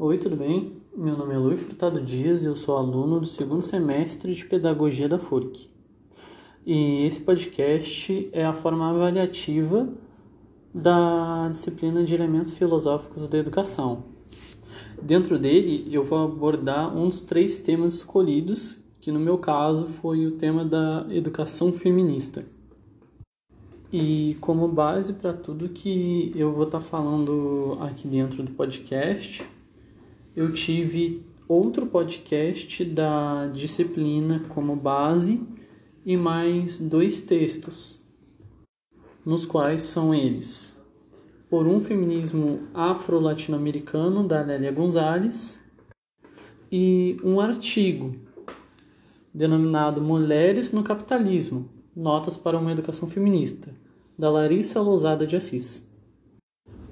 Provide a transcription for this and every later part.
Oi, tudo bem? Meu nome é Luiz Furtado Dias e eu sou aluno do segundo semestre de Pedagogia da FURC. E esse podcast é a forma avaliativa da disciplina de Elementos Filosóficos da Educação. Dentro dele, eu vou abordar um dos três temas escolhidos, que no meu caso foi o tema da educação feminista. E como base para tudo que eu vou estar tá falando aqui dentro do podcast, eu tive outro podcast da disciplina como base e mais dois textos, nos quais são eles: Por um Feminismo Afro-Latino-Americano, da Lélia Gonzalez, e um artigo denominado Mulheres no Capitalismo Notas para uma Educação Feminista, da Larissa Lousada de Assis.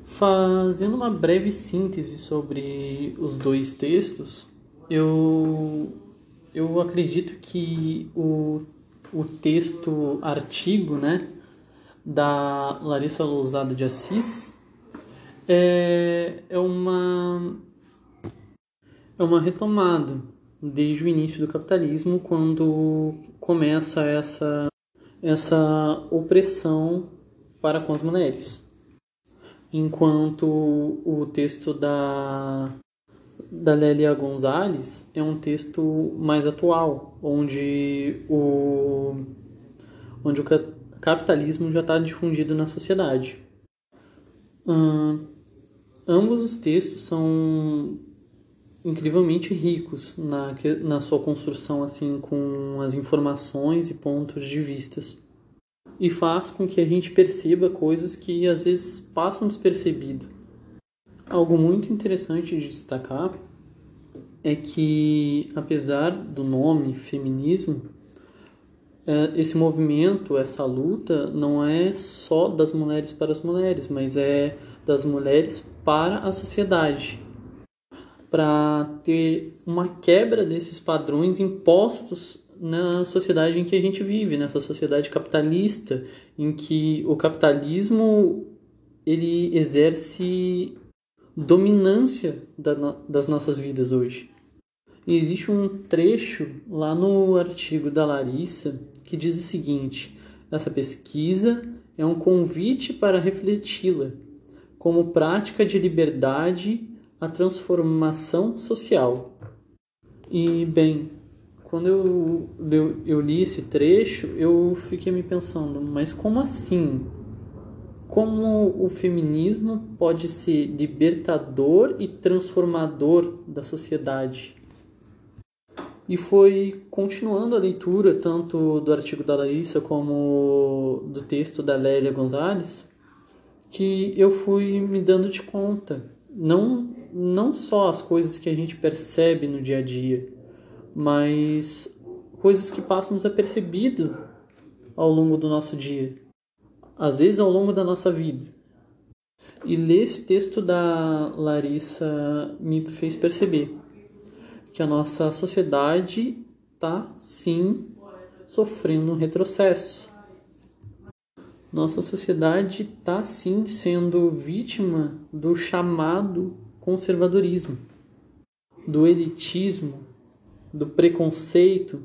Fazendo uma breve síntese sobre os dois textos, eu, eu acredito que o, o texto artigo né, da Larissa Lousada de Assis é, é, uma, é uma retomada desde o início do capitalismo, quando começa essa, essa opressão para com as mulheres enquanto o texto da, da Lélia Gonzalez é um texto mais atual, onde o, onde o capitalismo já está difundido na sociedade. Hum, ambos os textos são incrivelmente ricos na, na sua construção assim com as informações e pontos de vistas e faz com que a gente perceba coisas que às vezes passam despercebido. Algo muito interessante de destacar é que, apesar do nome feminismo, é, esse movimento, essa luta, não é só das mulheres para as mulheres, mas é das mulheres para a sociedade. Para ter uma quebra desses padrões impostos na sociedade em que a gente vive, nessa sociedade capitalista, em que o capitalismo ele exerce dominância da, das nossas vidas hoje. E existe um trecho lá no artigo da Larissa que diz o seguinte: essa pesquisa é um convite para refleti-la como prática de liberdade à transformação social. E bem, quando eu, eu, eu li esse trecho, eu fiquei me pensando, mas como assim? Como o feminismo pode ser libertador e transformador da sociedade? E foi continuando a leitura, tanto do artigo da Larissa como do texto da Lélia Gonzalez, que eu fui me dando de conta. Não, não só as coisas que a gente percebe no dia a dia, mas coisas que passam desapercebido ao longo do nosso dia, às vezes ao longo da nossa vida. E ler esse texto da Larissa me fez perceber que a nossa sociedade está sim sofrendo um retrocesso. Nossa sociedade está sim sendo vítima do chamado conservadorismo, do elitismo, do preconceito,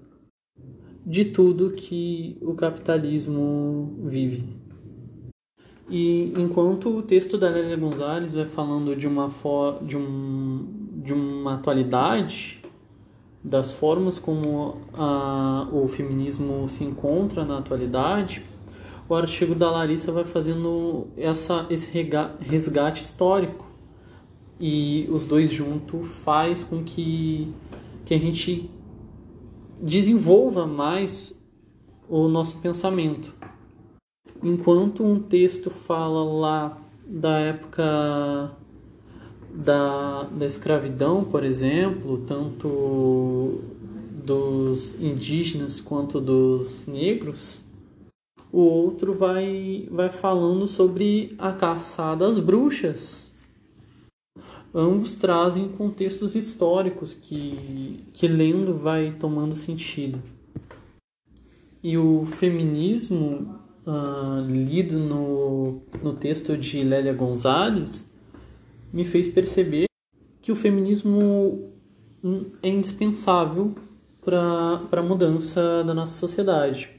de tudo que o capitalismo vive. E enquanto o texto da Lélia Gonzalez vai falando de uma, de, um, de uma atualidade, das formas como a, o feminismo se encontra na atualidade, o artigo da Larissa vai fazendo essa, esse resgate histórico. E os dois juntos faz com que que a gente desenvolva mais o nosso pensamento. Enquanto um texto fala lá da época da, da escravidão, por exemplo, tanto dos indígenas quanto dos negros, o outro vai, vai falando sobre a caçada às bruxas ambos trazem contextos históricos que, que lendo vai tomando sentido. E o feminismo, uh, lido no, no texto de Lélia Gonzalez, me fez perceber que o feminismo é indispensável para a mudança da nossa sociedade.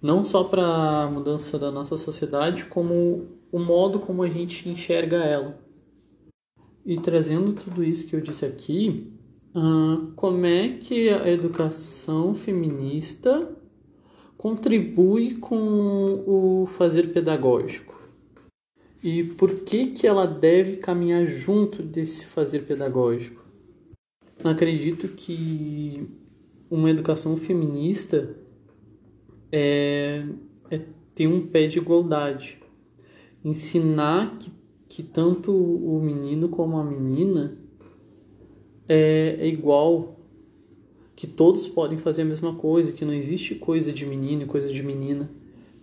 Não só para a mudança da nossa sociedade, como o modo como a gente enxerga ela. E trazendo tudo isso que eu disse aqui, uh, como é que a educação feminista contribui com o fazer pedagógico? E por que, que ela deve caminhar junto desse fazer pedagógico? Acredito que uma educação feminista é, é ter um pé de igualdade. Ensinar que que tanto o menino como a menina é, é igual, que todos podem fazer a mesma coisa, que não existe coisa de menino e coisa de menina,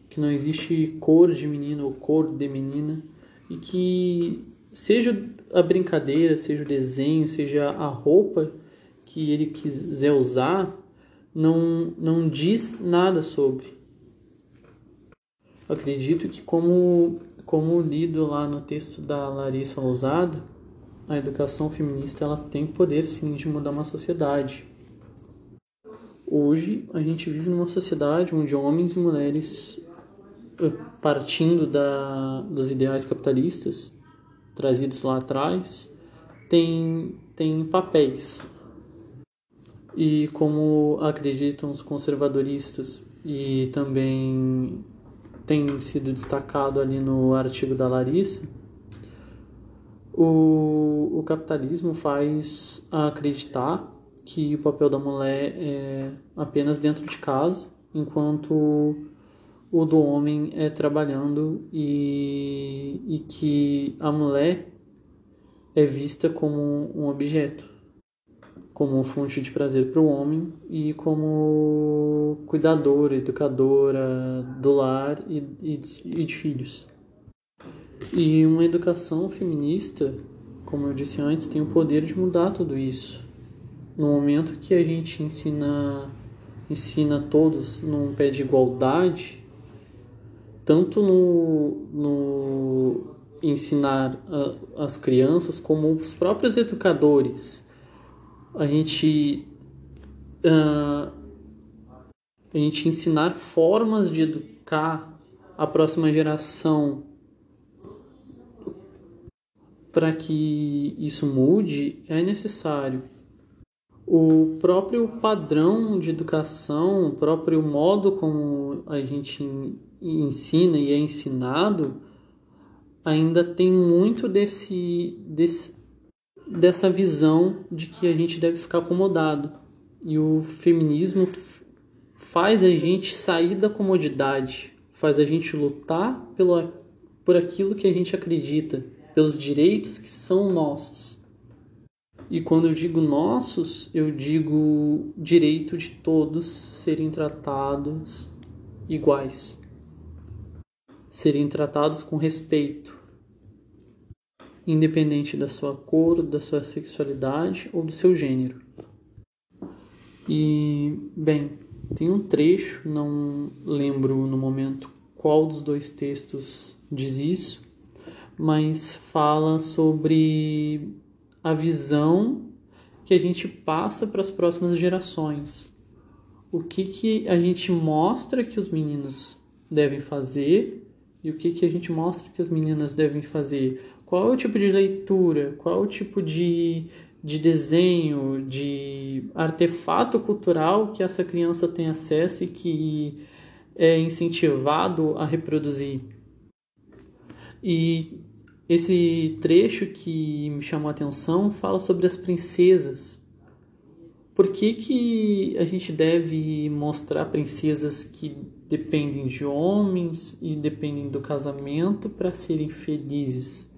que não existe cor de menino ou cor de menina, e que seja a brincadeira, seja o desenho, seja a roupa que ele quiser usar, não, não diz nada sobre. Acredito que como como lido lá no texto da Larissa Lousada, a educação feminista ela tem poder sim de mudar uma sociedade. Hoje a gente vive numa sociedade onde homens e mulheres, eh, partindo da, dos ideais capitalistas trazidos lá atrás, têm, têm papéis. E como acreditam os conservadoristas e também tem sido destacado ali no artigo da Larissa, o, o capitalismo faz acreditar que o papel da mulher é apenas dentro de casa, enquanto o do homem é trabalhando e, e que a mulher é vista como um objeto como fonte de prazer para o homem e como cuidadora, educadora do lar e, e, e de filhos. E uma educação feminista, como eu disse antes, tem o poder de mudar tudo isso. No momento que a gente ensina ensina todos num pé de igualdade, tanto no, no ensinar a, as crianças como os próprios educadores a gente uh, a gente ensinar formas de educar a próxima geração para que isso mude é necessário. O próprio padrão de educação, o próprio modo como a gente ensina e é ensinado, ainda tem muito desse, desse dessa visão de que a gente deve ficar acomodado. E o feminismo faz a gente sair da comodidade, faz a gente lutar pelo, por aquilo que a gente acredita, pelos direitos que são nossos. E quando eu digo nossos, eu digo direito de todos serem tratados iguais, serem tratados com respeito, independente da sua cor, da sua sexualidade ou do seu gênero. E, bem, tem um trecho, não lembro no momento qual dos dois textos diz isso, mas fala sobre a visão que a gente passa para as próximas gerações. O que, que a gente mostra que os meninos devem fazer e o que, que a gente mostra que as meninas devem fazer qual é o tipo de leitura, qual é o tipo de, de desenho, de artefato cultural que essa criança tem acesso e que é incentivado a reproduzir. E esse trecho que me chamou a atenção fala sobre as princesas. Por que, que a gente deve mostrar princesas que dependem de homens e dependem do casamento para serem felizes?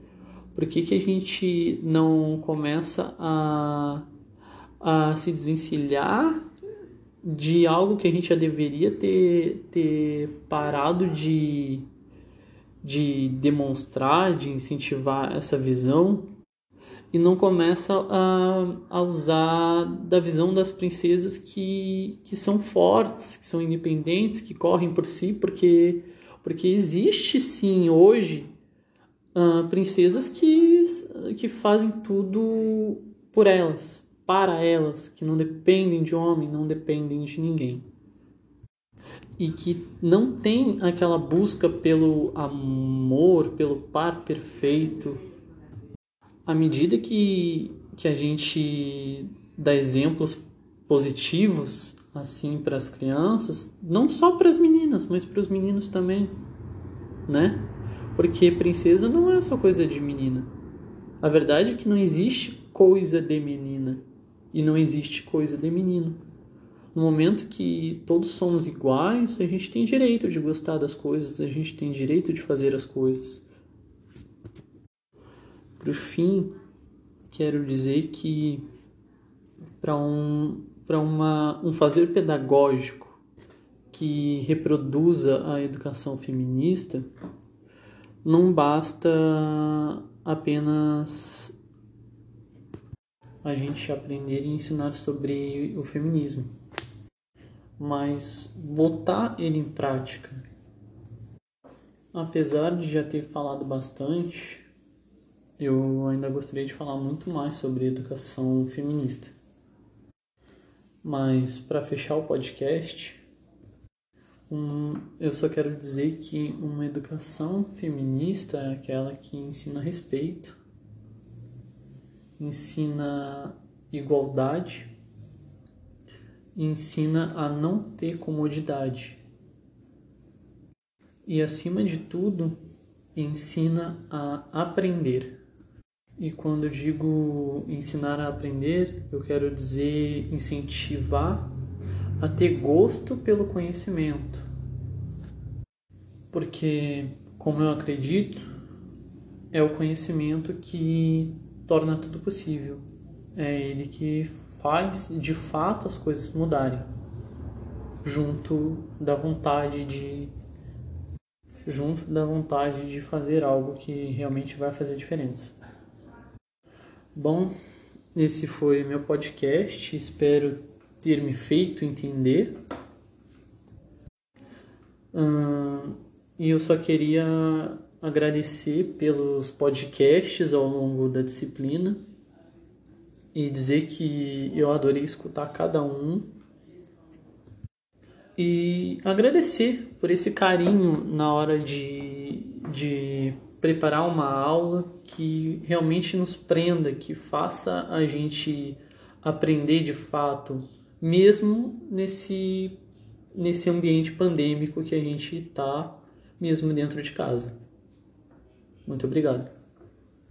Por que, que a gente não começa a, a se desvencilhar de algo que a gente já deveria ter, ter parado de, de demonstrar, de incentivar essa visão? E não começa a, a usar da visão das princesas que, que são fortes, que são independentes, que correm por si, porque, porque existe sim hoje uh, princesas que, que fazem tudo por elas, para elas, que não dependem de homem, não dependem de ninguém. E que não tem aquela busca pelo amor, pelo par perfeito. À medida que, que a gente dá exemplos positivos assim para as crianças, não só para as meninas, mas para os meninos também, né? Porque princesa não é só coisa de menina. A verdade é que não existe coisa de menina e não existe coisa de menino. No momento que todos somos iguais, a gente tem direito de gostar das coisas, a gente tem direito de fazer as coisas. Por fim, quero dizer que para um, para um fazer pedagógico que reproduza a educação feminista, não basta apenas a gente aprender e ensinar sobre o feminismo, mas botar ele em prática. Apesar de já ter falado bastante, eu ainda gostaria de falar muito mais sobre educação feminista. Mas para fechar o podcast, um, eu só quero dizer que uma educação feminista é aquela que ensina respeito, ensina igualdade, ensina a não ter comodidade. E acima de tudo, ensina a aprender. E quando eu digo ensinar a aprender, eu quero dizer incentivar a ter gosto pelo conhecimento. Porque, como eu acredito, é o conhecimento que torna tudo possível. É ele que faz de fato as coisas mudarem, junto da vontade de junto da vontade de fazer algo que realmente vai fazer diferença. Bom, esse foi meu podcast. Espero ter me feito entender. Hum, e eu só queria agradecer pelos podcasts ao longo da disciplina e dizer que eu adorei escutar cada um e agradecer por esse carinho na hora de, de preparar uma aula que realmente nos prenda, que faça a gente aprender de fato mesmo nesse, nesse ambiente pandêmico que a gente está, mesmo dentro de casa. Muito obrigado.